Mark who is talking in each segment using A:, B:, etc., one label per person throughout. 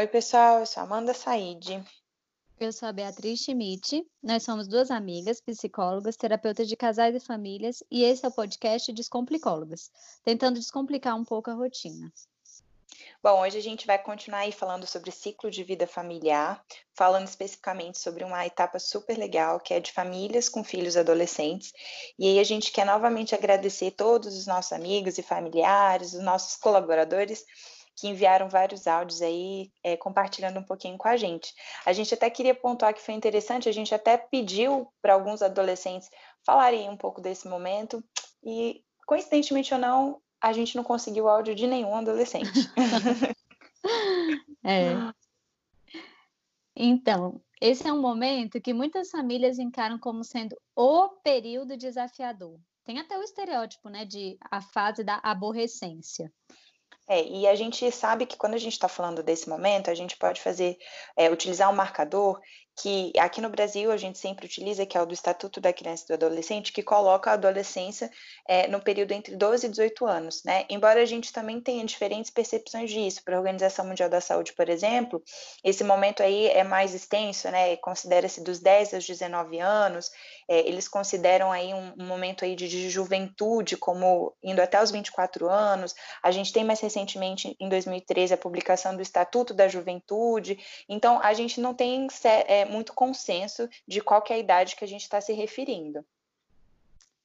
A: Oi, pessoal, eu sou Amanda Said.
B: Eu sou a Beatriz Schmidt. Nós somos duas amigas, psicólogas, terapeutas de casais e famílias, e esse é o podcast Descomplicólogas, tentando descomplicar um pouco a rotina.
A: Bom, hoje a gente vai continuar aí falando sobre ciclo de vida familiar, falando especificamente sobre uma etapa super legal, que é de famílias com filhos adolescentes. E aí a gente quer novamente agradecer todos os nossos amigos e familiares, os nossos colaboradores que enviaram vários áudios aí, é, compartilhando um pouquinho com a gente. A gente até queria pontuar que foi interessante, a gente até pediu para alguns adolescentes falarem um pouco desse momento, e coincidentemente ou não, a gente não conseguiu áudio de nenhum adolescente.
B: é. Então, esse é um momento que muitas famílias encaram como sendo o período desafiador. Tem até o estereótipo, né, de a fase da aborrecência.
A: É, e a gente sabe que quando a gente está falando desse momento, a gente pode fazer, é, utilizar um marcador que aqui no Brasil a gente sempre utiliza, que é o do Estatuto da Criança e do Adolescente, que coloca a adolescência é, no período entre 12 e 18 anos, né? Embora a gente também tenha diferentes percepções disso, para a Organização Mundial da Saúde, por exemplo, esse momento aí é mais extenso, né? Considera-se dos 10 aos 19 anos, é, eles consideram aí um, um momento aí de, de juventude, como indo até os 24 anos. A gente tem mais recentemente, em 2013, a publicação do Estatuto da Juventude. Então, a gente não tem é, muito consenso de qual é a idade que a gente está se referindo.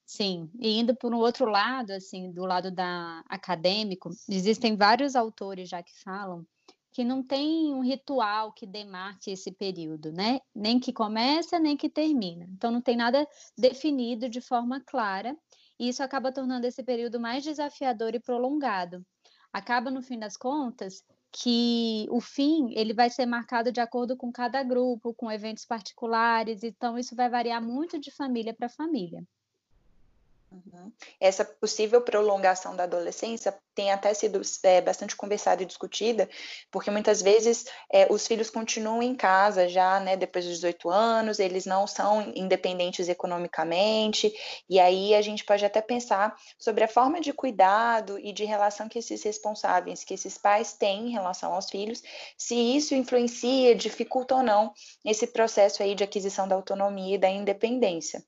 B: Sim, e indo por um outro lado, assim, do lado da acadêmico, existem vários autores já que falam que não tem um ritual que demarque esse período, né? Nem que começa, nem que termina. Então não tem nada definido de forma clara, e isso acaba tornando esse período mais desafiador e prolongado. Acaba no fim das contas que o fim ele vai ser marcado de acordo com cada grupo, com eventos particulares, então isso vai variar muito de família para família.
A: Uhum. Essa possível prolongação da adolescência tem até sido é, bastante conversada e discutida, porque muitas vezes é, os filhos continuam em casa já, né, depois dos 18 anos, eles não são independentes economicamente, e aí a gente pode até pensar sobre a forma de cuidado e de relação que esses responsáveis, que esses pais têm em relação aos filhos, se isso influencia, dificulta ou não esse processo aí de aquisição da autonomia e da independência.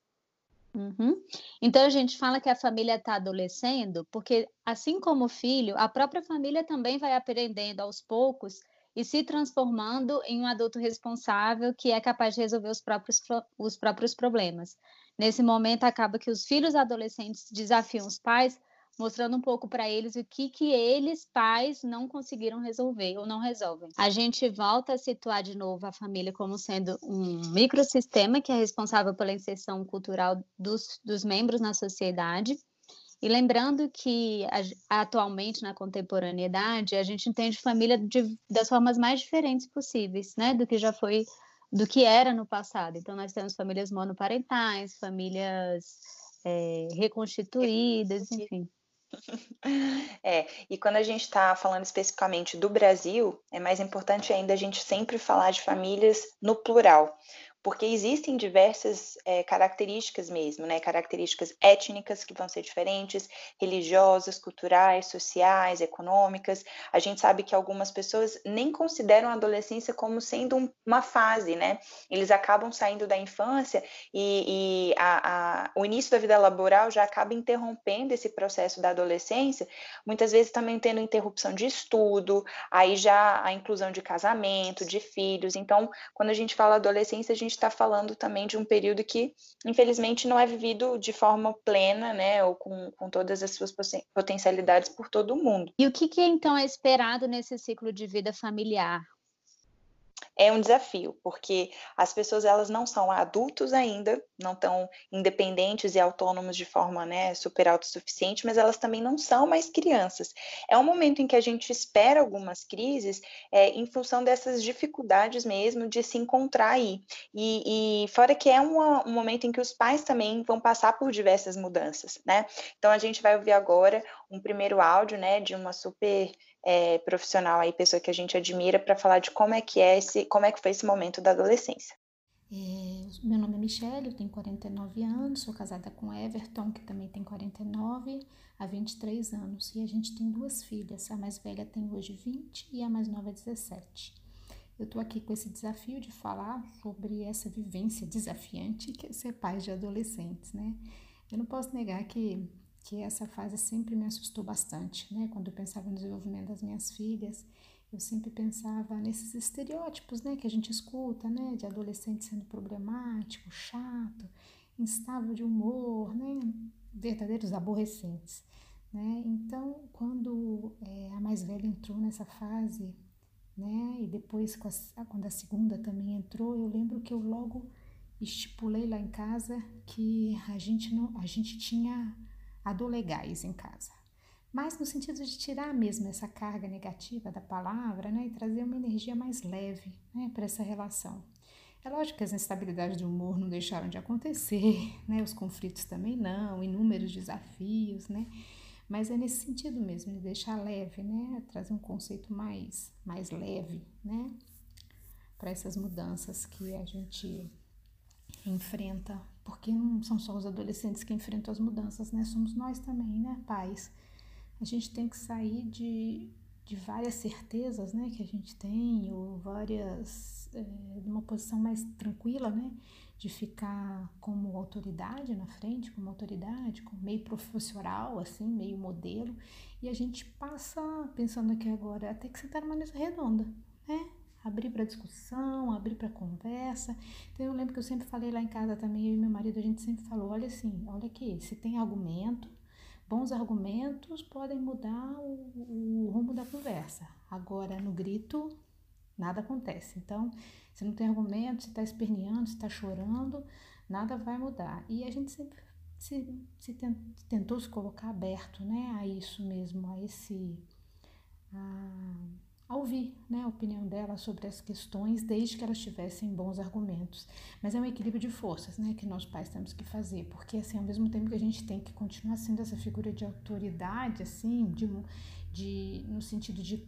B: Uhum. Então a gente fala que a família está adolescendo, porque assim como o filho, a própria família também vai aprendendo aos poucos e se transformando em um adulto responsável que é capaz de resolver os próprios, os próprios problemas. Nesse momento, acaba que os filhos adolescentes desafiam os pais mostrando um pouco para eles o que, que eles, pais, não conseguiram resolver ou não resolvem. A gente volta a situar de novo a família como sendo um microsistema que é responsável pela inserção cultural dos, dos membros na sociedade. E lembrando que atualmente, na contemporaneidade, a gente entende família de, das formas mais diferentes possíveis, né? Do que já foi, do que era no passado. Então, nós temos famílias monoparentais, famílias é, reconstituídas, enfim.
A: É, e quando a gente está falando especificamente do Brasil, é mais importante ainda a gente sempre falar de famílias no plural, porque existem diversas é, características mesmo, né? Características étnicas que vão ser diferentes, religiosas, culturais, sociais, econômicas. A gente sabe que algumas pessoas nem consideram a adolescência como sendo um, uma fase, né? Eles acabam saindo da infância e, e a, a, o início da vida laboral já acaba interrompendo esse processo da adolescência, muitas vezes também tendo interrupção de estudo, aí já a inclusão de casamento, de filhos. Então, quando a gente fala adolescência, a gente está falando também de um período que, infelizmente, não é vivido de forma plena, né, ou com, com todas as suas potencialidades por todo mundo.
B: E o que, que então é esperado nesse ciclo de vida familiar?
A: É um desafio, porque as pessoas elas não são adultos ainda, não estão independentes e autônomos de forma né, super autossuficiente, mas elas também não são mais crianças. É um momento em que a gente espera algumas crises é, em função dessas dificuldades mesmo de se encontrar aí. E, e fora que é um momento em que os pais também vão passar por diversas mudanças, né? Então a gente vai ouvir agora um primeiro áudio né, de uma super é, profissional aí, pessoa que a gente admira, para falar de como é que é esse, como é que foi esse momento da adolescência.
C: É, meu nome é Michelle, eu tenho 49 anos, sou casada com Everton, que também tem 49, há 23 anos. E a gente tem duas filhas, a mais velha tem hoje 20 e a mais nova 17. eu estou aqui com esse desafio de falar sobre essa vivência desafiante que é ser pai de adolescentes, né? Eu não posso negar que, que essa fase sempre me assustou bastante, né? Quando eu pensava no desenvolvimento das minhas filhas, eu sempre pensava nesses estereótipos, né? Que a gente escuta, né? De adolescente sendo problemático, chato, instável de humor, né? Verdadeiros aborrecentes, né? Então, quando é, a mais velha entrou nessa fase né? E depois, a, quando a segunda também entrou, eu lembro que eu logo estipulei lá em casa que a gente não, a gente tinha adolegais em casa. Mas no sentido de tirar mesmo essa carga negativa da palavra, né, e trazer uma energia mais leve, né, para essa relação. É lógico que as instabilidades do humor não deixaram de acontecer, né, os conflitos também não, inúmeros desafios, né, mas é nesse sentido mesmo, de deixar leve, né? Trazer um conceito mais, mais leve, né? Para essas mudanças que a gente enfrenta, porque não são só os adolescentes que enfrentam as mudanças, né? Somos nós também, né, pais? A gente tem que sair de, de várias certezas, né, que a gente tem, ou várias, é, uma posição mais tranquila, né? de ficar como autoridade na frente, como autoridade, como meio profissional, assim, meio modelo, e a gente passa pensando aqui agora, até que sentar numa mesa redonda, né? Abrir para discussão, abrir para conversa. Então eu lembro que eu sempre falei lá em casa também, eu e meu marido, a gente sempre falou, olha assim, olha aqui, se tem argumento, bons argumentos podem mudar o, o rumo da conversa. Agora, no grito, nada acontece. Então, se não tem argumento, se está esperneando, se está chorando, nada vai mudar. E a gente sempre se, se tentou se colocar aberto né, a isso mesmo, a esse. A ouvir né, a opinião dela sobre as questões, desde que elas tivessem bons argumentos. Mas é um equilíbrio de forças né, que nós pais temos que fazer, porque assim, ao mesmo tempo que a gente tem que continuar sendo essa figura de autoridade, assim, de, de, no sentido de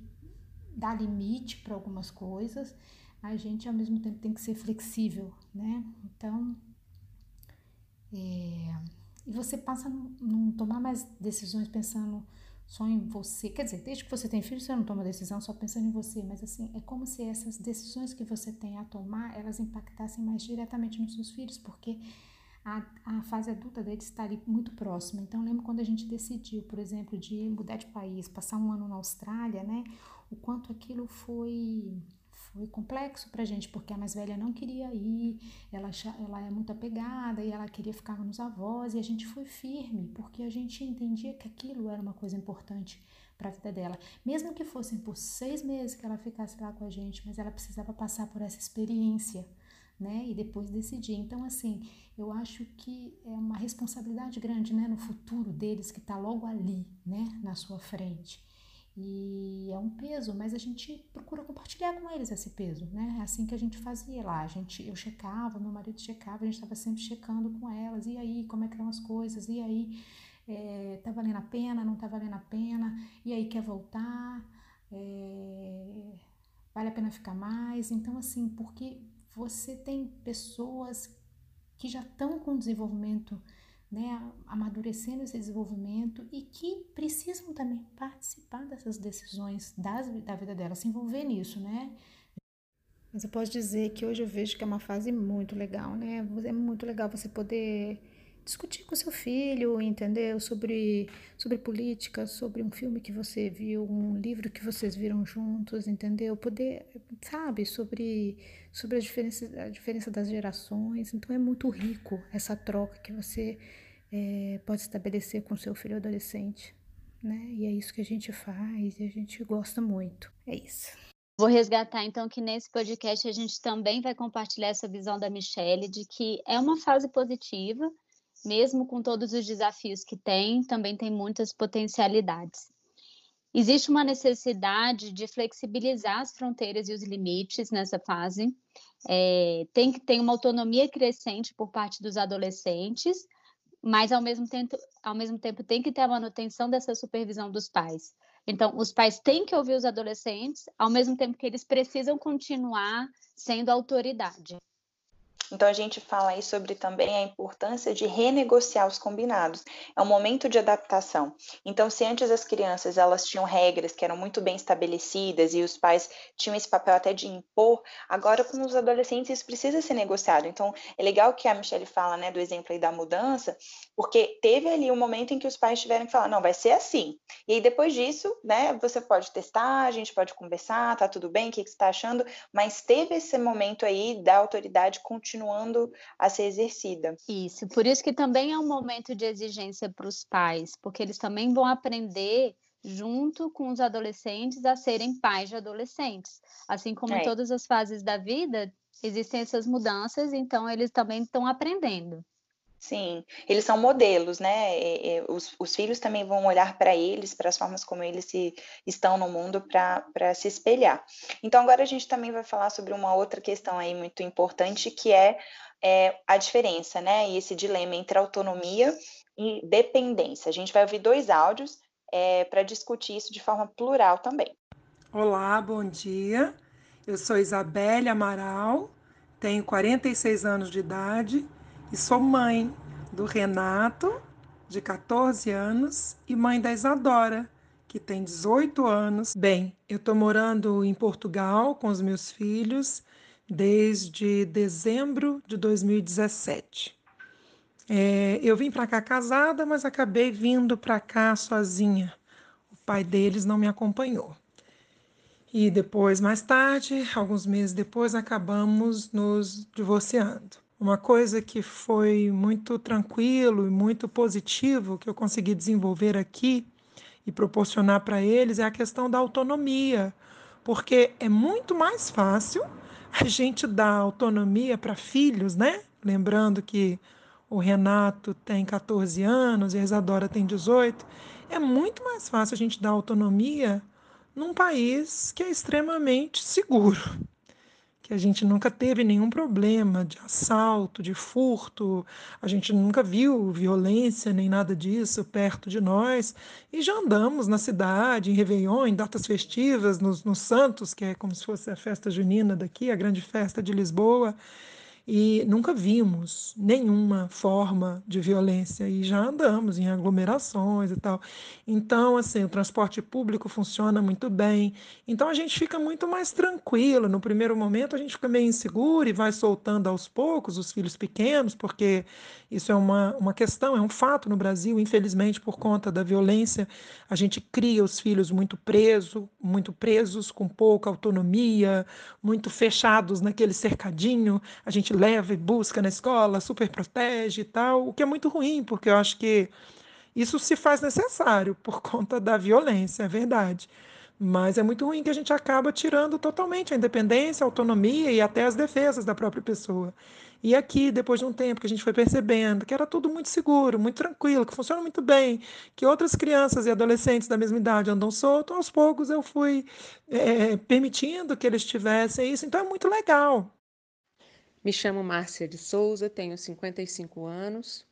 C: dar limite para algumas coisas, a gente ao mesmo tempo tem que ser flexível, né? Então, é, e você passa a não tomar mais decisões pensando só em você. Quer dizer, desde que você tem filho, você não toma decisão só pensando em você, mas assim, é como se essas decisões que você tem a tomar, elas impactassem mais diretamente nos seus filhos, porque a, a fase adulta deles está ali muito próxima. Então, lembro quando a gente decidiu, por exemplo, de mudar de país, passar um ano na Austrália, né? O quanto aquilo foi foi complexo pra gente, porque a mais velha não queria ir, ela, ela é muito apegada e ela queria ficar nos avós, e a gente foi firme, porque a gente entendia que aquilo era uma coisa importante para a vida dela. Mesmo que fossem por seis meses que ela ficasse lá com a gente, mas ela precisava passar por essa experiência, né? E depois decidir. Então, assim, eu acho que é uma responsabilidade grande, né? No futuro deles, que está logo ali, né? Na sua frente. E é um peso, mas a gente procura compartilhar com eles esse peso, né? É assim que a gente fazia lá. A gente, eu checava, meu marido checava, a gente estava sempre checando com elas. E aí, como é que estão as coisas? E aí, é, tá valendo a pena? Não tá valendo a pena? E aí, quer voltar? É, vale a pena ficar mais? Então, assim, porque você tem pessoas que já estão com desenvolvimento né, amadurecendo esse desenvolvimento e que precisam também participar dessas decisões das, da vida dela, se envolver nisso, né? Mas eu posso dizer que hoje eu vejo que é uma fase muito legal, né? É muito legal você poder discutir com seu filho, entendeu? Sobre, sobre política, sobre um filme que você viu, um livro que vocês viram juntos, entendeu? Poder, sabe, sobre, sobre a, diferença, a diferença das gerações. Então é muito rico essa troca que você é, pode estabelecer com seu filho adolescente, né? E é isso que a gente faz e a gente gosta muito. É isso.
B: Vou resgatar então que nesse podcast a gente também vai compartilhar essa visão da Michelle de que é uma fase positiva, mesmo com todos os desafios que tem, também tem muitas potencialidades. Existe uma necessidade de flexibilizar as fronteiras e os limites nessa fase. É, tem que ter uma autonomia crescente por parte dos adolescentes, mas ao mesmo tempo, ao mesmo tempo tem que ter a manutenção dessa supervisão dos pais. Então, os pais têm que ouvir os adolescentes, ao mesmo tempo que eles precisam continuar sendo autoridade.
A: Então a gente fala aí sobre também a importância de renegociar os combinados. É um momento de adaptação. Então se antes as crianças elas tinham regras que eram muito bem estabelecidas e os pais tinham esse papel até de impor, agora com os adolescentes isso precisa ser negociado. Então é legal que a Michelle fala, né, do exemplo aí da mudança, porque teve ali um momento em que os pais tiveram que falar, não, vai ser assim. E aí depois disso, né, você pode testar, a gente pode conversar, tá tudo bem, o que, que você está achando, mas teve esse momento aí da autoridade continuar continuando a ser exercida.
B: Isso, por isso que também é um momento de exigência para os pais, porque eles também vão aprender junto com os adolescentes a serem pais de adolescentes. Assim como é. em todas as fases da vida, existem essas mudanças, então eles também estão aprendendo.
A: Sim, eles são modelos, né? E, e, os, os, filhos também vão olhar para eles, para as formas como eles se, estão no mundo, para se espelhar. Então, agora a gente também vai falar sobre uma outra questão aí muito importante, que é, é a diferença, né? E esse dilema entre autonomia e dependência. A gente vai ouvir dois áudios é, para discutir isso de forma plural também.
D: Olá, bom dia. Eu sou Isabelle Amaral, tenho 46 anos de idade e sou mãe do Renato, de 14 anos, e mãe da Isadora, que tem 18 anos. Bem, eu estou morando em Portugal com os meus filhos desde dezembro de 2017. É, eu vim para cá casada, mas acabei vindo para cá sozinha. O pai deles não me acompanhou. E depois, mais tarde, alguns meses depois, acabamos nos divorciando. Uma coisa que foi muito tranquilo e muito positivo que eu consegui desenvolver aqui e proporcionar para eles é a questão da autonomia, porque é muito mais fácil a gente dar autonomia para filhos, né? Lembrando que o Renato tem 14 anos e a Isadora tem 18. É muito mais fácil a gente dar autonomia num país que é extremamente seguro que a gente nunca teve nenhum problema de assalto, de furto, a gente nunca viu violência nem nada disso perto de nós, e já andamos na cidade, em Réveillon, em datas festivas, nos, nos Santos, que é como se fosse a festa junina daqui, a grande festa de Lisboa, e nunca vimos nenhuma forma de violência e já andamos em aglomerações e tal. Então, assim, o transporte público funciona muito bem. Então a gente fica muito mais tranquilo. No primeiro momento a gente fica meio inseguro e vai soltando aos poucos os filhos pequenos, porque isso é uma, uma questão, é um fato no Brasil, infelizmente, por conta da violência, a gente cria os filhos muito presos, muito presos, com pouca autonomia, muito fechados naquele cercadinho. A gente leva e busca na escola, super protege e tal, o que é muito ruim, porque eu acho que isso se faz necessário por conta da violência, é verdade. Mas é muito ruim que a gente acaba tirando totalmente a independência, a autonomia e até as defesas da própria pessoa. E aqui, depois de um tempo que a gente foi percebendo que era tudo muito seguro, muito tranquilo, que funciona muito bem, que outras crianças e adolescentes da mesma idade andam soltos, aos poucos eu fui é, permitindo que eles tivessem isso. Então é muito legal.
E: Me chamo Márcia de Souza, tenho 55 anos,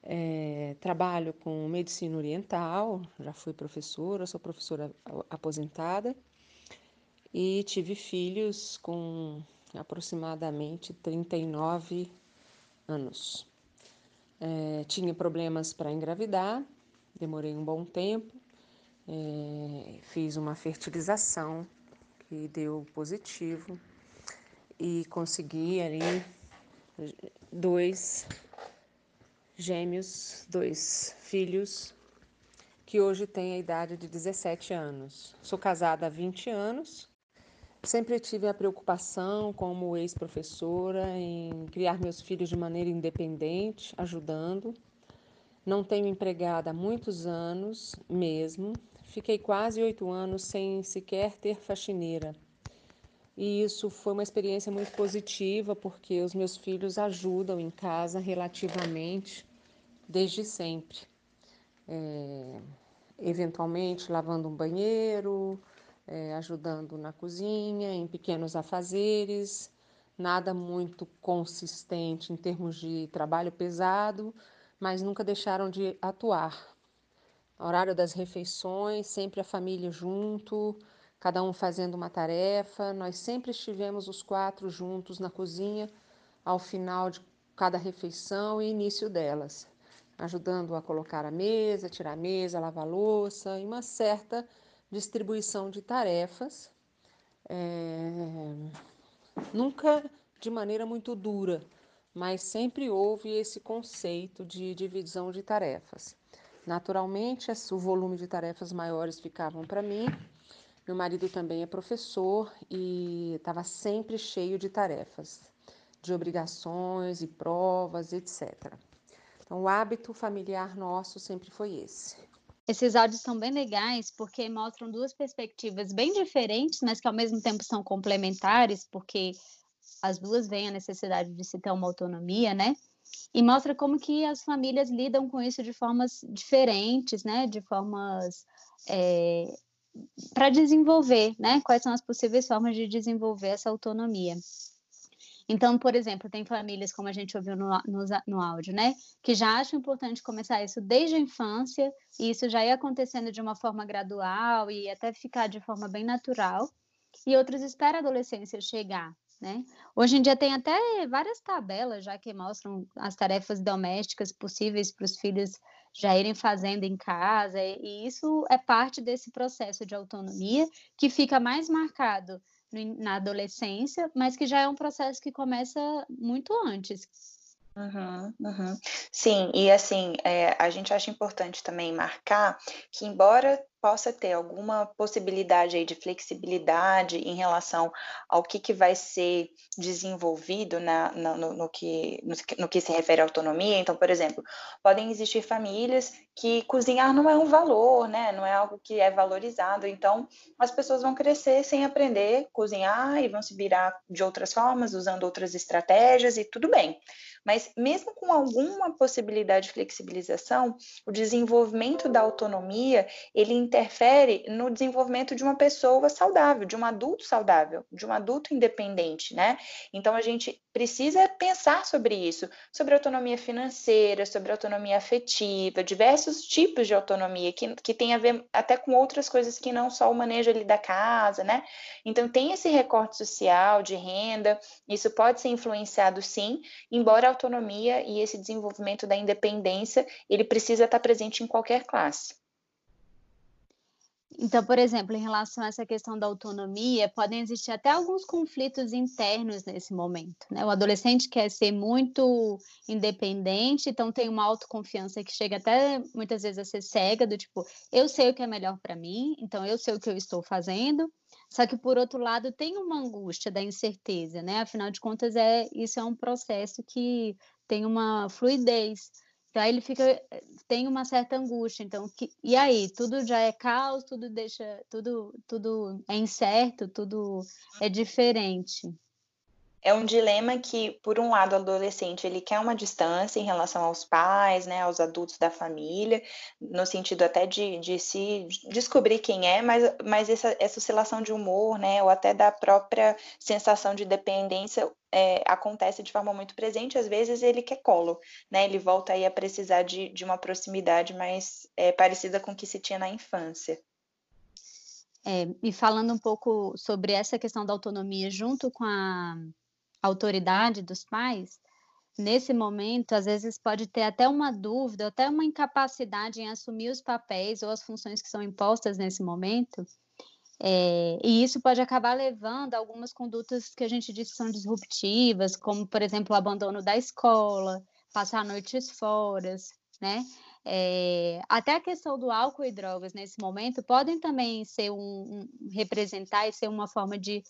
E: é, trabalho com medicina oriental, já fui professora, sou professora aposentada e tive filhos com aproximadamente 39 anos. É, tinha problemas para engravidar, demorei um bom tempo, é, fiz uma fertilização que deu positivo e consegui ali dois gêmeos, dois filhos, que hoje têm a idade de 17 anos. Sou casada há 20 anos. Sempre tive a preocupação, como ex-professora, em criar meus filhos de maneira independente, ajudando. Não tenho empregada há muitos anos mesmo. Fiquei quase oito anos sem sequer ter faxineira e isso foi uma experiência muito positiva, porque os meus filhos ajudam em casa relativamente desde sempre. É, eventualmente lavando um banheiro, é, ajudando na cozinha, em pequenos afazeres, nada muito consistente em termos de trabalho pesado, mas nunca deixaram de atuar. Horário das refeições, sempre a família junto, cada um fazendo uma tarefa. Nós sempre estivemos os quatro juntos na cozinha, ao final de cada refeição e início delas, ajudando a colocar a mesa, tirar a mesa, lavar a louça e uma certa distribuição de tarefas, é... nunca de maneira muito dura, mas sempre houve esse conceito de divisão de tarefas. Naturalmente, o volume de tarefas maiores ficavam para mim. Meu marido também é professor e estava sempre cheio de tarefas, de obrigações e provas, etc. Então, o hábito familiar nosso sempre foi esse.
B: Esses áudios são bem legais porque mostram duas perspectivas bem diferentes, mas que ao mesmo tempo são complementares, porque as duas veem a necessidade de se ter uma autonomia, né? E mostra como que as famílias lidam com isso de formas diferentes, né? De formas é, para desenvolver, né? Quais são as possíveis formas de desenvolver essa autonomia. Então, por exemplo, tem famílias, como a gente ouviu no, no, no, áudio, né, que já acham importante começar isso desde a infância, e isso já ia acontecendo de uma forma gradual e até ficar de forma bem natural, e outros esperam a adolescência chegar, né? Hoje em dia tem até várias tabelas já que mostram as tarefas domésticas possíveis para os filhos já irem fazendo em casa, e isso é parte desse processo de autonomia que fica mais marcado na adolescência, mas que já é um processo que começa muito antes.
A: Uhum, uhum. Sim, e assim, é, a gente acha importante também marcar que, embora possa ter alguma possibilidade aí de flexibilidade em relação ao que, que vai ser desenvolvido na, na no, no, que, no, no, que se refere à autonomia. Então, por exemplo, podem existir famílias que cozinhar não é um valor, né? Não é algo que é valorizado. Então, as pessoas vão crescer sem aprender a cozinhar e vão se virar de outras formas, usando outras estratégias e tudo bem. Mas mesmo com alguma possibilidade de flexibilização, o desenvolvimento da autonomia, ele interfere no desenvolvimento de uma pessoa saudável, de um adulto saudável, de um adulto independente, né? Então a gente precisa pensar sobre isso, sobre autonomia financeira, sobre autonomia afetiva, diversos tipos de autonomia que, que tem a ver até com outras coisas que não só o manejo ali da casa, né? Então tem esse recorte social de renda, isso pode ser influenciado sim, embora a autonomia e esse desenvolvimento da independência, ele precisa estar presente em qualquer classe.
B: Então, por exemplo, em relação a essa questão da autonomia, podem existir até alguns conflitos internos nesse momento. Né? O adolescente quer ser muito independente, então tem uma autoconfiança que chega até muitas vezes a ser cega, do tipo, eu sei o que é melhor para mim, então eu sei o que eu estou fazendo. Só que por outro lado tem uma angústia da incerteza, né? Afinal de contas, é isso é um processo que tem uma fluidez. Então aí ele fica tem uma certa angústia. Então, que, e aí, tudo já é caos, tudo deixa, tudo, tudo é incerto, tudo é diferente.
A: É um dilema que, por um lado, o adolescente ele quer uma distância em relação aos pais, né, aos adultos da família, no sentido até de, de se descobrir quem é, mas, mas essa, essa oscilação de humor, né, ou até da própria sensação de dependência é, acontece de forma muito presente, às vezes ele quer colo, né? Ele volta aí a precisar de, de uma proximidade mais é, parecida com o que se tinha na infância.
B: É, e falando um pouco sobre essa questão da autonomia junto com a autoridade dos pais, nesse momento, às vezes pode ter até uma dúvida, até uma incapacidade em assumir os papéis ou as funções que são impostas nesse momento, é, e isso pode acabar levando a algumas condutas que a gente diz que são disruptivas, como, por exemplo, o abandono da escola, passar noites fora, né? É, até a questão do álcool e drogas nesse momento podem também ser um, um representar e ser uma forma de,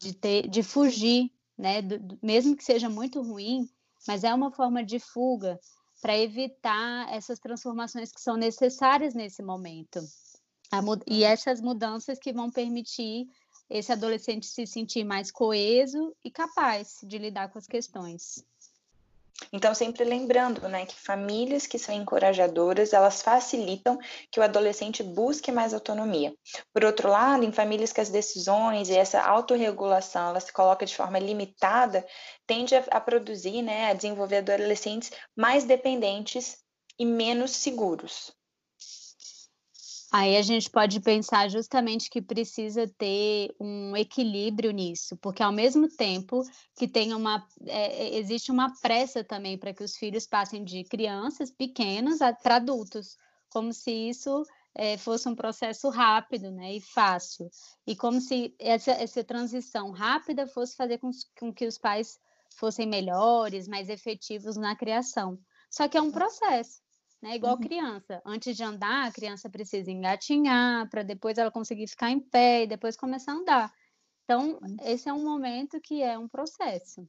B: de, ter, de fugir, né? Do, do, mesmo que seja muito ruim, mas é uma forma de fuga para evitar essas transformações que são necessárias nesse momento e essas mudanças que vão permitir esse adolescente se sentir mais coeso e capaz de lidar com as questões.
A: Então, sempre lembrando, né, que famílias que são encorajadoras, elas facilitam que o adolescente busque mais autonomia. Por outro lado, em famílias que as decisões e essa autorregulação, ela se coloca de forma limitada, tende a, a produzir, né, a desenvolver adolescentes mais dependentes e menos seguros.
B: Aí a gente pode pensar justamente que precisa ter um equilíbrio nisso, porque ao mesmo tempo que tem uma é, é existe uma pressa também para que os filhos passem de crianças pequenas para adultos, como se isso é, fosse um processo rápido né, e fácil, e como se essa, essa transição rápida fosse fazer com, com que os pais fossem melhores, mais efetivos na criação. Só que é um processo né? Igual uhum. criança. Antes de andar, a criança precisa engatinhar para depois ela conseguir ficar em pé e depois começar a andar. Então, uhum. esse é um momento que é um processo.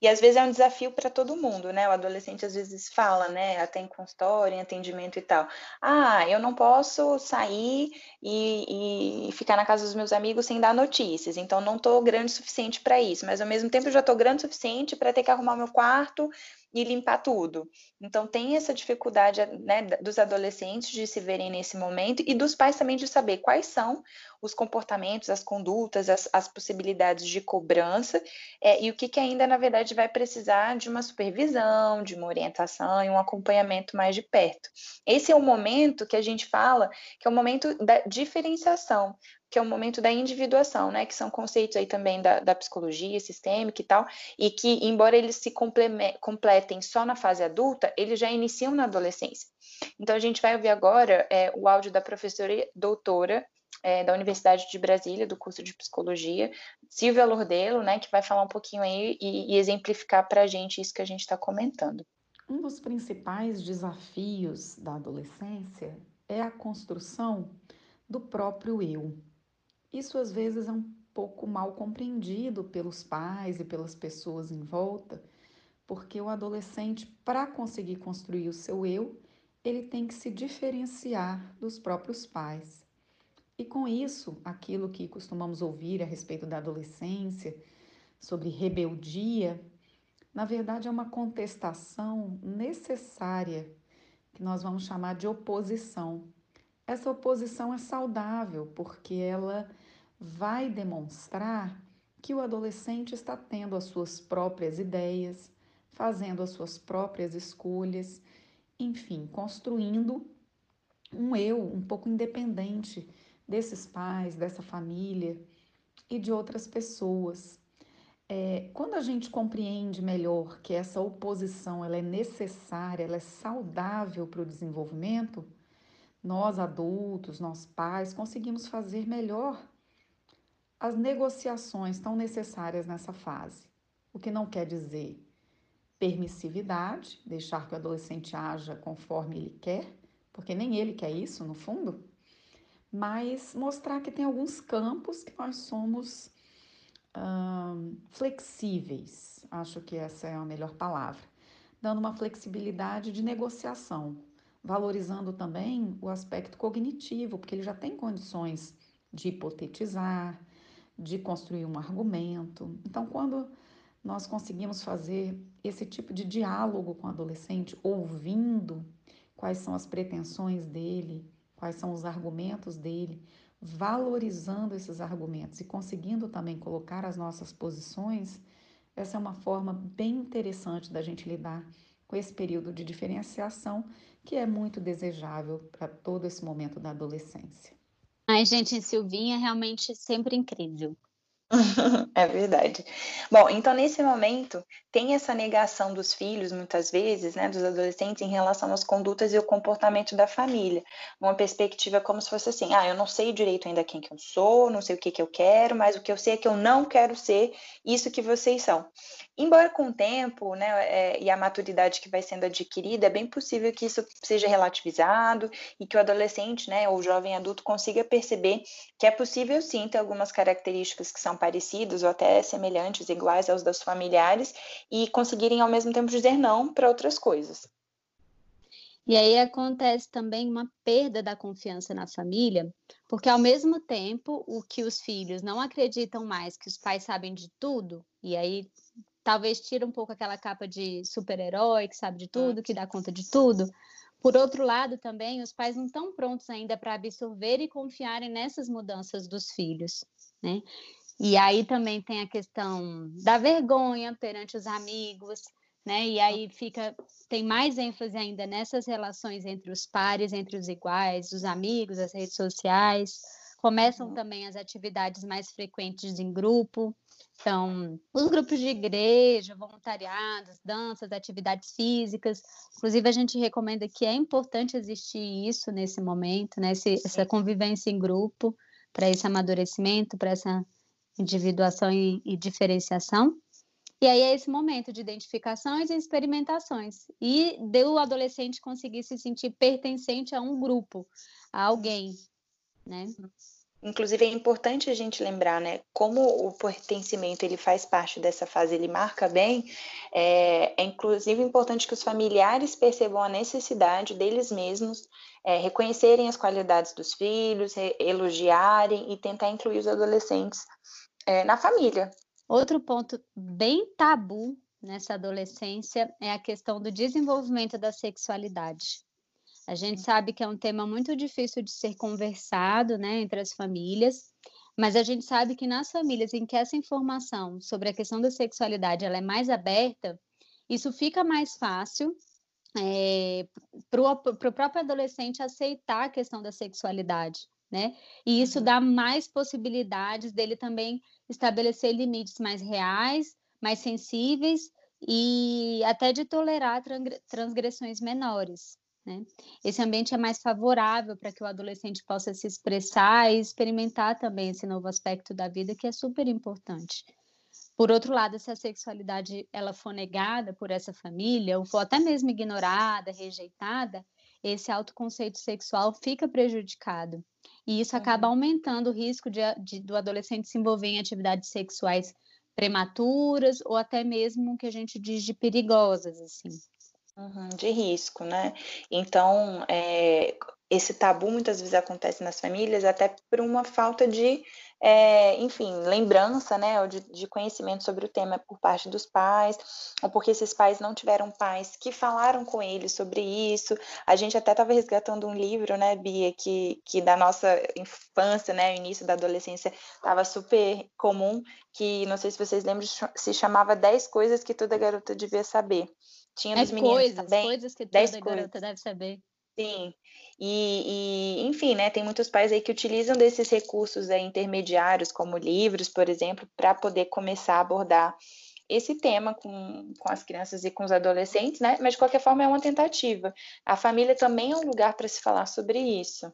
A: E às vezes é um desafio para todo mundo, né? O adolescente às vezes fala, né? Até em consultório, em atendimento e tal. Ah, eu não posso sair e, e ficar na casa dos meus amigos sem dar notícias. Então não estou grande o suficiente para isso. Mas ao mesmo tempo eu já estou grande o suficiente para ter que arrumar meu quarto e limpar tudo. Então tem essa dificuldade né, dos adolescentes de se verem nesse momento e dos pais também de saber quais são os comportamentos, as condutas, as, as possibilidades de cobrança é, e o que, que ainda na verdade vai precisar de uma supervisão, de uma orientação e um acompanhamento mais de perto. Esse é o momento que a gente fala que é o momento da diferenciação que é o momento da individuação, né? Que são conceitos aí também da, da psicologia sistêmica e tal, e que, embora eles se completem só na fase adulta, eles já iniciam na adolescência. Então, a gente vai ouvir agora é, o áudio da professora doutora é, da Universidade de Brasília, do curso de psicologia, Silvia Lordelo, né? Que vai falar um pouquinho aí e, e exemplificar para a gente isso que a gente está comentando.
F: Um dos principais desafios da adolescência é a construção do próprio eu. Isso às vezes é um pouco mal compreendido pelos pais e pelas pessoas em volta, porque o adolescente, para conseguir construir o seu eu, ele tem que se diferenciar dos próprios pais. E com isso, aquilo que costumamos ouvir a respeito da adolescência, sobre rebeldia, na verdade é uma contestação necessária, que nós vamos chamar de oposição. Essa oposição é saudável, porque ela vai demonstrar que o adolescente está tendo as suas próprias ideias, fazendo as suas próprias escolhas, enfim, construindo um eu um pouco independente desses pais, dessa família e de outras pessoas. É, quando a gente compreende melhor que essa oposição ela é necessária, ela é saudável para o desenvolvimento, nós adultos, nós pais, conseguimos fazer melhor as negociações tão necessárias nessa fase. O que não quer dizer permissividade, deixar que o adolescente haja conforme ele quer, porque nem ele quer isso, no fundo, mas mostrar que tem alguns campos que nós somos hum, flexíveis, acho que essa é a melhor palavra, dando uma flexibilidade de negociação, valorizando também o aspecto cognitivo, porque ele já tem condições de hipotetizar, de construir um argumento. Então, quando nós conseguimos fazer esse tipo de diálogo com o adolescente, ouvindo quais são as pretensões dele, quais são os argumentos dele, valorizando esses argumentos e conseguindo também colocar as nossas posições, essa é uma forma bem interessante da gente lidar com esse período de diferenciação que é muito desejável para todo esse momento da adolescência.
B: Ai, gente, Silvinha é realmente sempre incrível.
A: É verdade. Bom, então nesse momento tem essa negação dos filhos, muitas vezes, né, dos adolescentes, em relação às condutas e o comportamento da família. Uma perspectiva como se fosse assim: ah, eu não sei direito ainda quem que eu sou, não sei o que que eu quero, mas o que eu sei é que eu não quero ser isso que vocês são. Embora com o tempo né, é, e a maturidade que vai sendo adquirida, é bem possível que isso seja relativizado e que o adolescente né, ou o jovem adulto consiga perceber que é possível sim ter algumas características que são parecidas ou até semelhantes, iguais aos das familiares, e conseguirem ao mesmo tempo dizer não para outras coisas.
B: E aí acontece também uma perda da confiança na família, porque ao mesmo tempo o que os filhos não acreditam mais que os pais sabem de tudo, e aí talvez tira um pouco aquela capa de super-herói que sabe de tudo, que dá conta de tudo. Por outro lado, também, os pais não estão prontos ainda para absorver e confiarem nessas mudanças dos filhos, né? E aí também tem a questão da vergonha perante os amigos, né? E aí fica tem mais ênfase ainda nessas relações entre os pares, entre os iguais, os amigos, as redes sociais. Começam uhum. também as atividades mais frequentes em grupo. Então, os grupos de igreja, voluntariados, danças, atividades físicas. Inclusive, a gente recomenda que é importante existir isso nesse momento, né? Esse, essa convivência em grupo, para esse amadurecimento, para essa individuação e, e diferenciação. E aí é esse momento de identificações e experimentações. E de o adolescente conseguir se sentir pertencente a um grupo, a alguém, né?
A: Inclusive é importante a gente lembrar, né, como o pertencimento ele faz parte dessa fase, ele marca bem. É, é inclusive importante que os familiares percebam a necessidade deles mesmos é, reconhecerem as qualidades dos filhos, elogiarem e tentar incluir os adolescentes é, na família.
B: Outro ponto bem tabu nessa adolescência é a questão do desenvolvimento da sexualidade. A gente sabe que é um tema muito difícil de ser conversado, né, entre as famílias, mas a gente sabe que nas famílias em que essa informação sobre a questão da sexualidade ela é mais aberta, isso fica mais fácil é, para o próprio adolescente aceitar a questão da sexualidade, né? E isso uhum. dá mais possibilidades dele também estabelecer limites mais reais, mais sensíveis e até de tolerar transgressões menores. Né? Esse ambiente é mais favorável para que o adolescente possa se expressar e experimentar também esse novo aspecto da vida que é super importante. Por outro lado, se a sexualidade ela for negada por essa família ou for até mesmo ignorada, rejeitada, esse autoconceito sexual fica prejudicado. E isso acaba uhum. aumentando o risco de, de, do adolescente se envolver em atividades sexuais prematuras ou até mesmo que a gente diz de perigosas, assim.
A: Uhum, de risco, né? Então, é, esse tabu muitas vezes acontece nas famílias até por uma falta de, é, enfim, lembrança, né, ou de, de, conhecimento sobre o tema por parte dos pais, ou porque esses pais não tiveram pais que falaram com eles sobre isso. A gente até estava resgatando um livro, né, Bia, que, que da nossa infância, né, o início da adolescência, estava super comum, que não sei se vocês lembram, se chamava 10 coisas que toda garota devia saber.
B: Tinha é dos meninos coisas, também. Coisas que toda garota coisas. deve saber.
A: Sim, e, e, enfim, né, tem muitos pais aí que utilizam desses recursos aí, intermediários, como livros, por exemplo, para poder começar a abordar esse tema com, com as crianças e com os adolescentes, né? Mas de qualquer forma é uma tentativa. A família também é um lugar para se falar sobre isso.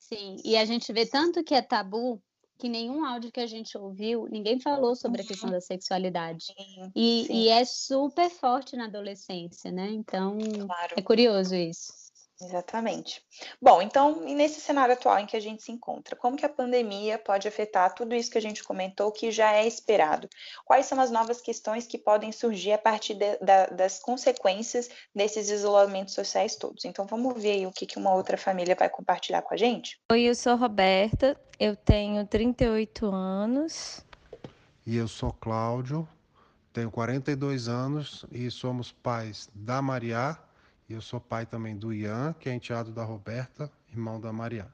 B: Sim, e a gente vê tanto que é tabu que nenhum áudio que a gente ouviu, ninguém falou sobre a questão da sexualidade. Sim, e, sim. e, é super forte na adolescência, né? Então, claro. é curioso isso.
A: Exatamente. Bom, então, nesse cenário atual em que a gente se encontra, como que a pandemia pode afetar tudo isso que a gente comentou que já é esperado? Quais são as novas questões que podem surgir a partir de, da, das consequências desses isolamentos sociais todos? Então, vamos ver aí o que, que uma outra família vai compartilhar com a gente?
G: Oi, eu sou Roberta, eu tenho 38 anos.
H: E eu sou Cláudio, tenho 42 anos e somos pais da Maria e eu sou pai também do Ian, que é enteado da Roberta, irmão da Maria.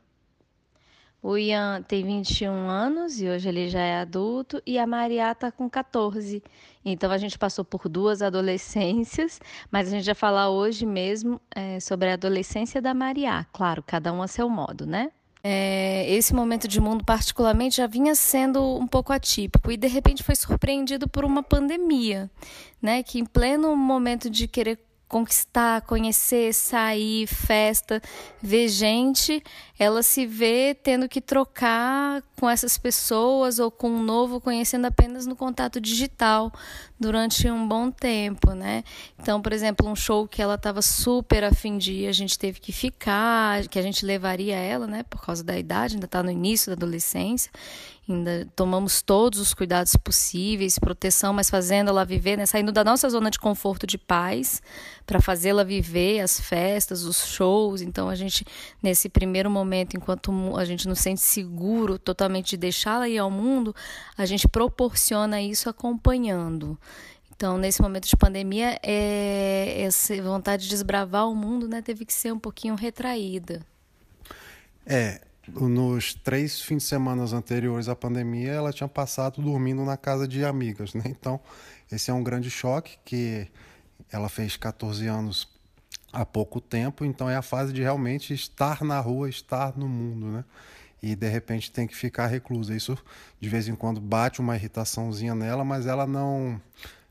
G: O Ian tem 21 anos e hoje ele já é adulto, e a Maria está com 14. Então a gente passou por duas adolescências, mas a gente vai falar hoje mesmo é, sobre a adolescência da Maria. Claro, cada um a seu modo, né? É, esse momento de mundo, particularmente, já vinha sendo um pouco atípico e de repente foi surpreendido por uma pandemia, né? Que em pleno momento de querer conquistar, conhecer, sair, festa, ver gente, ela se vê tendo que trocar com essas pessoas ou com um novo conhecendo apenas no contato digital durante um bom tempo, né? Então, por exemplo, um show que ela estava super afim de ir, a gente teve que ficar, que a gente levaria ela, né, por causa da idade, ainda está no início da adolescência ainda tomamos todos os cuidados possíveis, proteção, mas fazendo ela viver, né, saindo da nossa zona de conforto de paz para fazê-la viver as festas, os shows. Então a gente nesse primeiro momento, enquanto a gente não sente seguro totalmente de deixá-la ir ao mundo, a gente proporciona isso acompanhando. Então, nesse momento de pandemia, é, essa vontade de desbravar o mundo né, teve que ser um pouquinho retraída.
H: É, nos três fins de semana anteriores à pandemia, ela tinha passado dormindo na casa de amigas, né? Então, esse é um grande choque que ela fez 14 anos há pouco tempo, então é a fase de realmente estar na rua, estar no mundo, né? E de repente tem que ficar reclusa. Isso de vez em quando bate uma irritaçãozinha nela, mas ela não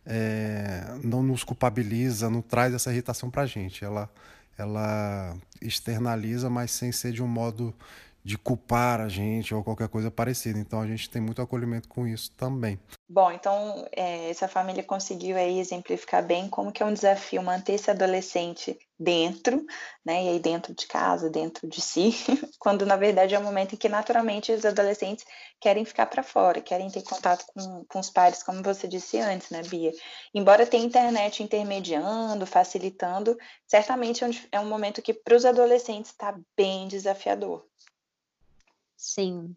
H: é, não nos culpabiliza, não traz essa irritação para gente. Ela ela externaliza, mas sem ser de um modo de culpar a gente ou qualquer coisa parecida. Então a gente tem muito acolhimento com isso também.
A: Bom, então é, essa família conseguiu aí exemplificar bem como que é um desafio manter esse adolescente dentro, né, e aí dentro de casa, dentro de si, quando na verdade é um momento em que naturalmente os adolescentes querem ficar para fora, querem ter contato com, com os pares, como você disse antes, né, Bia? Embora tenha internet intermediando, facilitando, certamente é um é momento que para os adolescentes está bem desafiador.
B: Sim.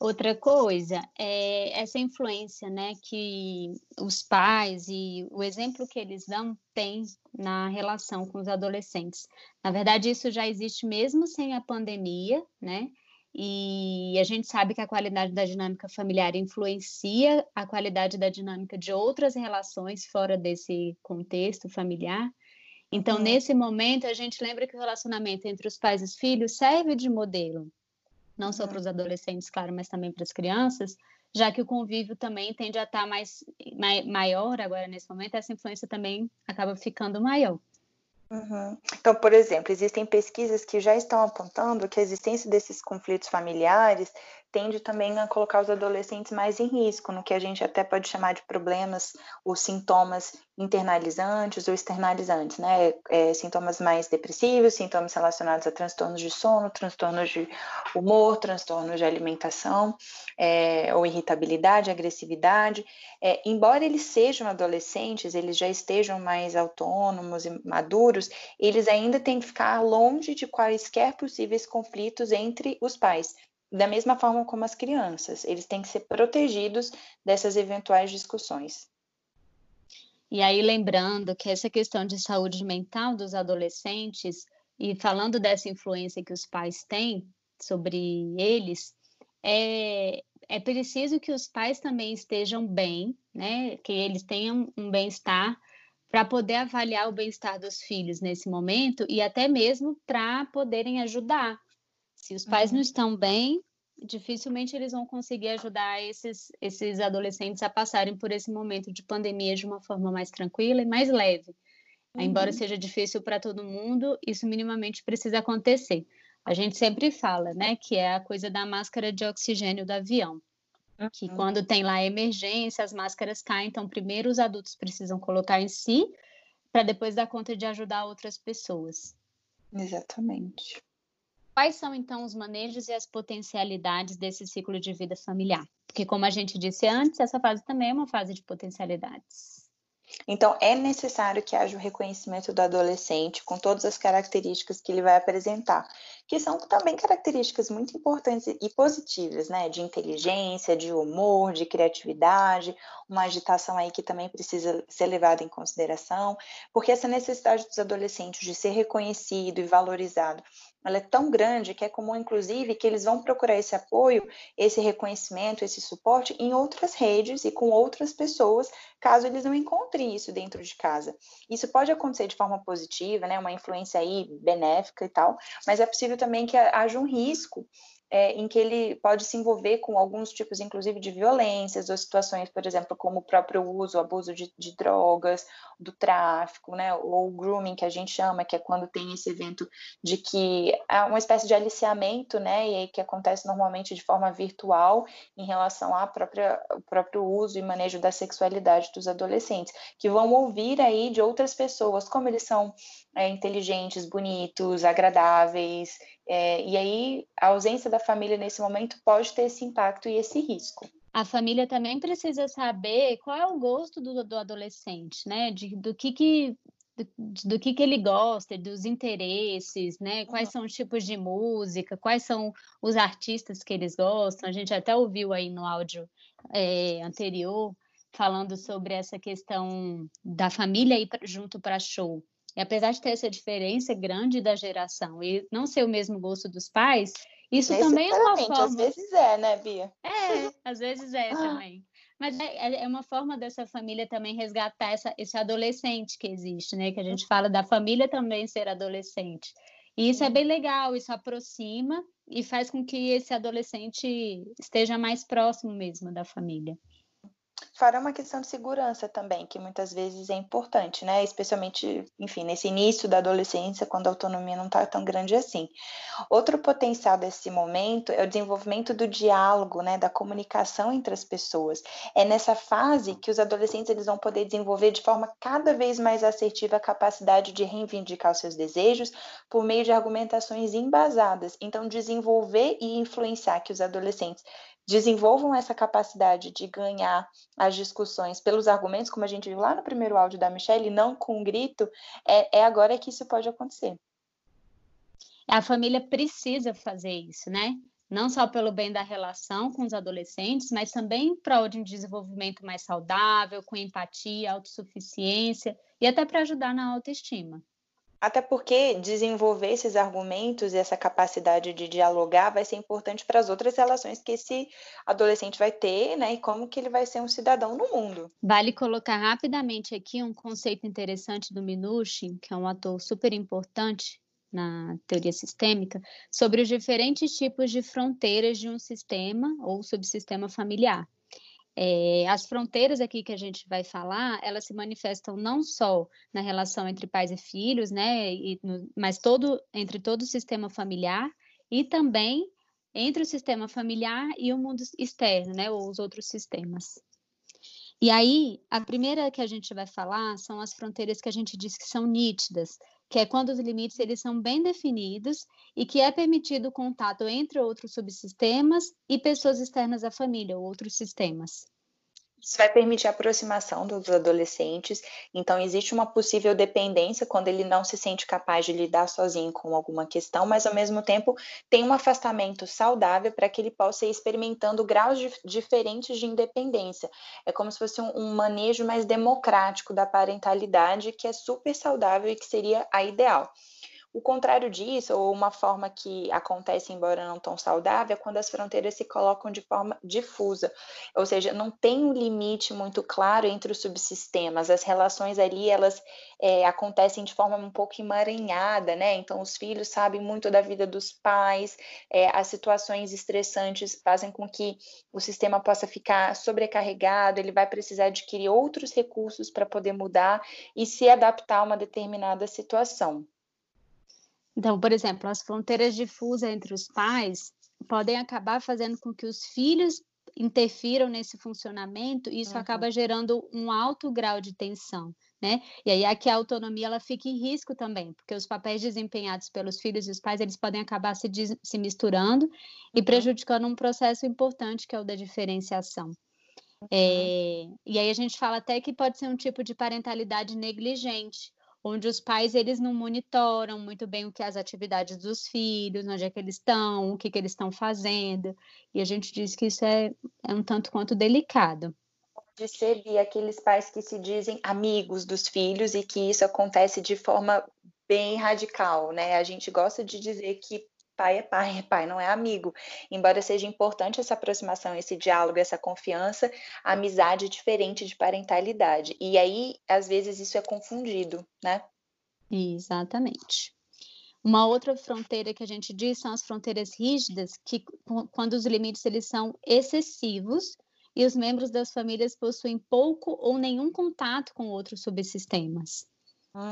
B: Outra coisa é essa influência, né, que os pais e o exemplo que eles dão tem na relação com os adolescentes. Na verdade, isso já existe mesmo sem a pandemia, né? E a gente sabe que a qualidade da dinâmica familiar influencia a qualidade da dinâmica de outras relações fora desse contexto familiar. Então, uhum. nesse momento, a gente lembra que o relacionamento entre os pais e os filhos serve de modelo não só para os adolescentes, claro, mas também para as crianças, já que o convívio também tende a estar tá mais, mai, maior agora nesse momento, essa influência também acaba ficando maior.
A: Uhum. Então, por exemplo, existem pesquisas que já estão apontando que a existência desses conflitos familiares tende também a colocar os adolescentes mais em risco, no que a gente até pode chamar de problemas ou sintomas internalizantes ou externalizantes, né? É, sintomas mais depressivos, sintomas relacionados a transtornos de sono, transtornos de humor, transtornos de alimentação, é, ou irritabilidade, agressividade. É, embora eles sejam adolescentes, eles já estejam mais autônomos e maduros, eles ainda têm que ficar longe de quaisquer possíveis conflitos entre os pais da mesma forma como as crianças. Eles têm que ser protegidos dessas eventuais discussões.
B: E aí, lembrando que essa questão de saúde mental dos adolescentes, e falando dessa influência que os pais têm sobre eles, é, é preciso que os pais também estejam bem, né? Que eles tenham um bem-estar para poder avaliar o bem-estar dos filhos nesse momento e até mesmo para poderem ajudar se os pais uhum. não estão bem, dificilmente eles vão conseguir ajudar esses, esses adolescentes a passarem por esse momento de pandemia de uma forma mais tranquila e mais leve. Uhum. Embora seja difícil para todo mundo, isso minimamente precisa acontecer. A gente sempre fala, né, que é a coisa da máscara de oxigênio do avião. Uhum. Que quando tem lá emergência, as máscaras caem, então primeiro os adultos precisam colocar em si, para depois dar conta de ajudar outras pessoas.
A: Exatamente.
B: Quais são, então, os manejos e as potencialidades desse ciclo de vida familiar? Porque, como a gente disse antes, essa fase também é uma fase de potencialidades.
A: Então, é necessário que haja o reconhecimento do adolescente com todas as características que ele vai apresentar, que são também características muito importantes e positivas, né? De inteligência, de humor, de criatividade, uma agitação aí que também precisa ser levada em consideração, porque essa necessidade dos adolescentes de ser reconhecido e valorizado ela é tão grande que é comum, inclusive, que eles vão procurar esse apoio, esse reconhecimento, esse suporte em outras redes e com outras pessoas, caso eles não encontrem isso dentro de casa. Isso pode acontecer de forma positiva, né, uma influência aí benéfica e tal, mas é possível também que haja um risco é, em que ele pode se envolver com alguns tipos, inclusive, de violências ou situações, por exemplo, como o próprio uso, abuso de, de drogas, do tráfico, né, ou grooming, que a gente chama, que é quando tem esse evento de que há uma espécie de aliciamento, né, e aí que acontece normalmente de forma virtual em relação ao próprio uso e manejo da sexualidade dos adolescentes, que vão ouvir aí de outras pessoas como eles são é, inteligentes, bonitos, agradáveis, é, e aí a ausência da família nesse momento pode ter esse impacto e esse risco.
B: A família também precisa saber qual é o gosto do, do adolescente, né? De, do que que do, do, que, que ele gosta, dos interesses, né? Quais são os tipos de música, quais são os artistas que eles gostam. A gente até ouviu aí no áudio é, anterior falando sobre essa questão da família ir junto para show. E apesar de ter essa diferença grande da geração e não ser o mesmo gosto dos pais, isso também é uma forma.
A: Às vezes é, né, Bia?
B: É, às vezes é também. Mas é, é, é uma forma dessa família também resgatar essa, esse adolescente que existe, né? Que a gente fala da família também ser adolescente. E isso é bem legal, isso aproxima e faz com que esse adolescente esteja mais próximo mesmo da família.
A: Fora uma questão de segurança também, que muitas vezes é importante, né? Especialmente, enfim, nesse início da adolescência, quando a autonomia não está tão grande assim. Outro potencial desse momento é o desenvolvimento do diálogo, né? Da comunicação entre as pessoas. É nessa fase que os adolescentes eles vão poder desenvolver de forma cada vez mais assertiva a capacidade de reivindicar os seus desejos por meio de argumentações embasadas. Então, desenvolver e influenciar que os adolescentes desenvolvam essa capacidade de ganhar as discussões pelos argumentos, como a gente viu lá no primeiro áudio da Michelle, não com um grito, é, é agora que isso pode acontecer.
B: A família precisa fazer isso, né? Não só pelo bem da relação com os adolescentes, mas também em prol de um desenvolvimento mais saudável, com empatia, autossuficiência e até para ajudar na autoestima.
A: Até porque desenvolver esses argumentos e essa capacidade de dialogar vai ser importante para as outras relações que esse adolescente vai ter, né? E como que ele vai ser um cidadão no mundo.
B: Vale colocar rapidamente aqui um conceito interessante do Minuchin, que é um ator super importante na teoria sistêmica, sobre os diferentes tipos de fronteiras de um sistema ou subsistema familiar. É, as fronteiras aqui que a gente vai falar, elas se manifestam não só na relação entre pais e filhos, né, e no, mas todo entre todo o sistema familiar e também entre o sistema familiar e o mundo externo, né, ou os outros sistemas. E aí, a primeira que a gente vai falar são as fronteiras que a gente diz que são nítidas, que é quando os limites eles são bem definidos e que é permitido o contato entre outros subsistemas e pessoas externas à família, ou outros sistemas.
A: Isso vai permitir a aproximação dos adolescentes, então existe uma possível dependência quando ele não se sente capaz de lidar sozinho com alguma questão, mas ao mesmo tempo tem um afastamento saudável para que ele possa ir experimentando graus de, diferentes de independência. É como se fosse um, um manejo mais democrático da parentalidade, que é super saudável e que seria a ideal. O contrário disso, ou uma forma que acontece, embora não tão saudável, é quando as fronteiras se colocam de forma difusa, ou seja, não tem um limite muito claro entre os subsistemas, as relações ali, elas é, acontecem de forma um pouco emaranhada, né? Então, os filhos sabem muito da vida dos pais, é, as situações estressantes fazem com que o sistema possa ficar sobrecarregado, ele vai precisar adquirir outros recursos para poder mudar e se adaptar a uma determinada situação.
B: Então, por exemplo, as fronteiras difusas entre os pais podem acabar fazendo com que os filhos interfiram nesse funcionamento e isso uhum. acaba gerando um alto grau de tensão, né? E aí aqui a autonomia ela fica em risco também, porque os papéis desempenhados pelos filhos e os pais eles podem acabar se, se misturando e prejudicando um processo importante que é o da diferenciação. Uhum. É, e aí a gente fala até que pode ser um tipo de parentalidade negligente, onde os pais eles não monitoram muito bem o que é as atividades dos filhos, onde é que eles estão, o que, que eles estão fazendo, e a gente diz que isso é, é um tanto quanto delicado.
A: De ser aqueles pais que se dizem amigos dos filhos e que isso acontece de forma bem radical, né? A gente gosta de dizer que pai é pai, pai, não é amigo. Embora seja importante essa aproximação, esse diálogo, essa confiança, a amizade é diferente de parentalidade. E aí, às vezes, isso é confundido, né?
B: Exatamente. Uma outra fronteira que a gente diz são as fronteiras rígidas, que quando os limites eles são excessivos e os membros das famílias possuem pouco ou nenhum contato com outros subsistemas.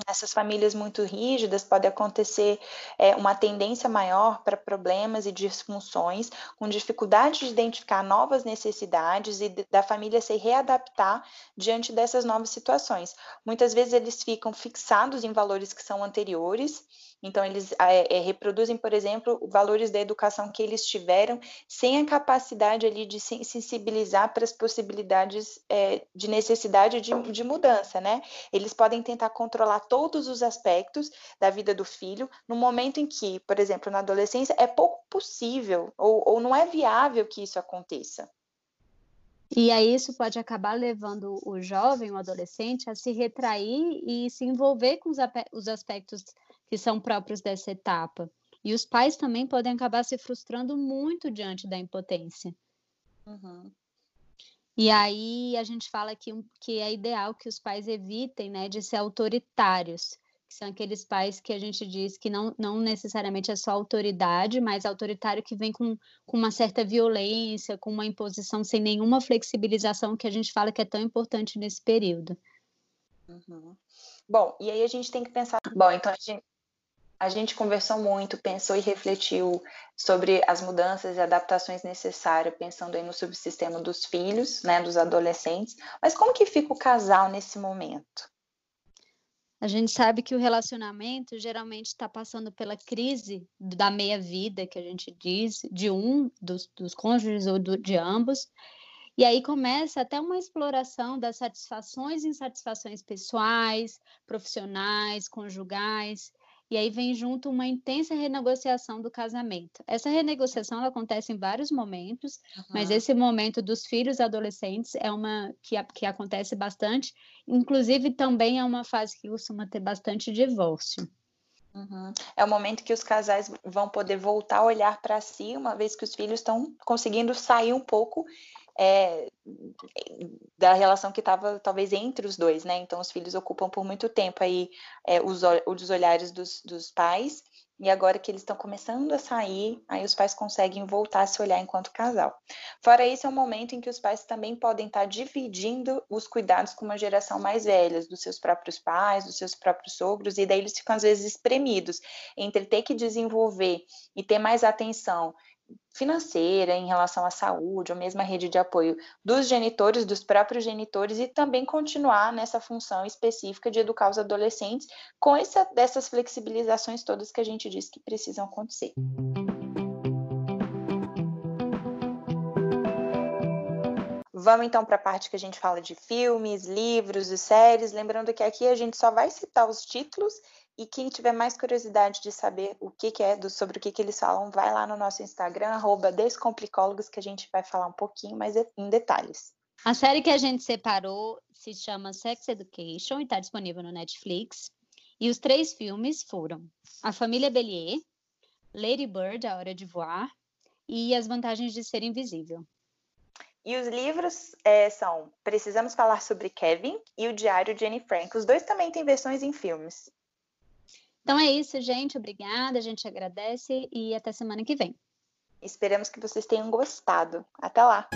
A: Essas famílias muito rígidas pode acontecer é, uma tendência maior para problemas e disfunções, com dificuldade de identificar novas necessidades e de, da família se readaptar diante dessas novas situações. Muitas vezes eles ficam fixados em valores que são anteriores então, eles é, é, reproduzem, por exemplo, valores da educação que eles tiveram, sem a capacidade ali de sensibilizar para as possibilidades é, de necessidade de, de mudança, né? Eles podem tentar controlar todos os aspectos da vida do filho, no momento em que, por exemplo, na adolescência, é pouco possível ou, ou não é viável que isso aconteça.
B: E aí isso pode acabar levando o jovem, o adolescente, a se retrair e se envolver com os aspectos que são próprios dessa etapa. E os pais também podem acabar se frustrando muito diante da impotência. Uhum. E aí a gente fala que, que é ideal que os pais evitem né, de ser autoritários, que são aqueles pais que a gente diz que não, não necessariamente é só autoridade, mas autoritário que vem com, com uma certa violência, com uma imposição sem nenhuma flexibilização, que a gente fala que é tão importante nesse período.
A: Uhum. Bom, e aí a gente tem que pensar. Bom, então a gente, a gente conversou muito, pensou e refletiu sobre as mudanças e adaptações necessárias, pensando aí no subsistema dos filhos, né, dos adolescentes. Mas como que fica o casal nesse momento?
B: A gente sabe que o relacionamento geralmente está passando pela crise da meia-vida, que a gente diz, de um dos, dos cônjuges ou do, de ambos. E aí começa até uma exploração das satisfações e insatisfações pessoais, profissionais, conjugais. E aí vem junto uma intensa renegociação do casamento. Essa renegociação acontece em vários momentos, uhum. mas esse momento dos filhos adolescentes é uma que, que acontece bastante. Inclusive, também é uma fase que costuma ter bastante divórcio.
A: Uhum. É o momento que os casais vão poder voltar a olhar para si, uma vez que os filhos estão conseguindo sair um pouco é, da relação que estava talvez entre os dois, né? Então os filhos ocupam por muito tempo aí é, os, os olhares dos, dos pais e agora que eles estão começando a sair, aí os pais conseguem voltar a se olhar enquanto casal. Fora isso, é um momento em que os pais também podem estar dividindo os cuidados com uma geração mais velha, dos seus próprios pais, dos seus próprios sogros, e daí eles ficam às vezes espremidos entre ter que desenvolver e ter mais atenção financeira em relação à saúde, ou mesmo a rede de apoio dos genitores, dos próprios genitores, e também continuar nessa função específica de educar os adolescentes com essa, dessas flexibilizações todas que a gente diz que precisam acontecer. Vamos então para a parte que a gente fala de filmes, livros e séries. Lembrando que aqui a gente só vai citar os títulos e quem tiver mais curiosidade de saber o que, que é, do, sobre o que, que eles falam, vai lá no nosso Instagram, Descomplicólogos, que a gente vai falar um pouquinho mais em detalhes.
B: A série que a gente separou se chama Sex Education e está disponível no Netflix. E os três filmes foram A Família Bellier, Lady Bird, A Hora de Voar e As Vantagens de Ser Invisível.
A: E os livros é, são Precisamos Falar sobre Kevin e O Diário de Anne Frank. Os dois também têm versões em filmes.
B: Então é isso, gente. Obrigada, a gente agradece e até semana que vem.
A: Esperamos que vocês tenham gostado. Até lá!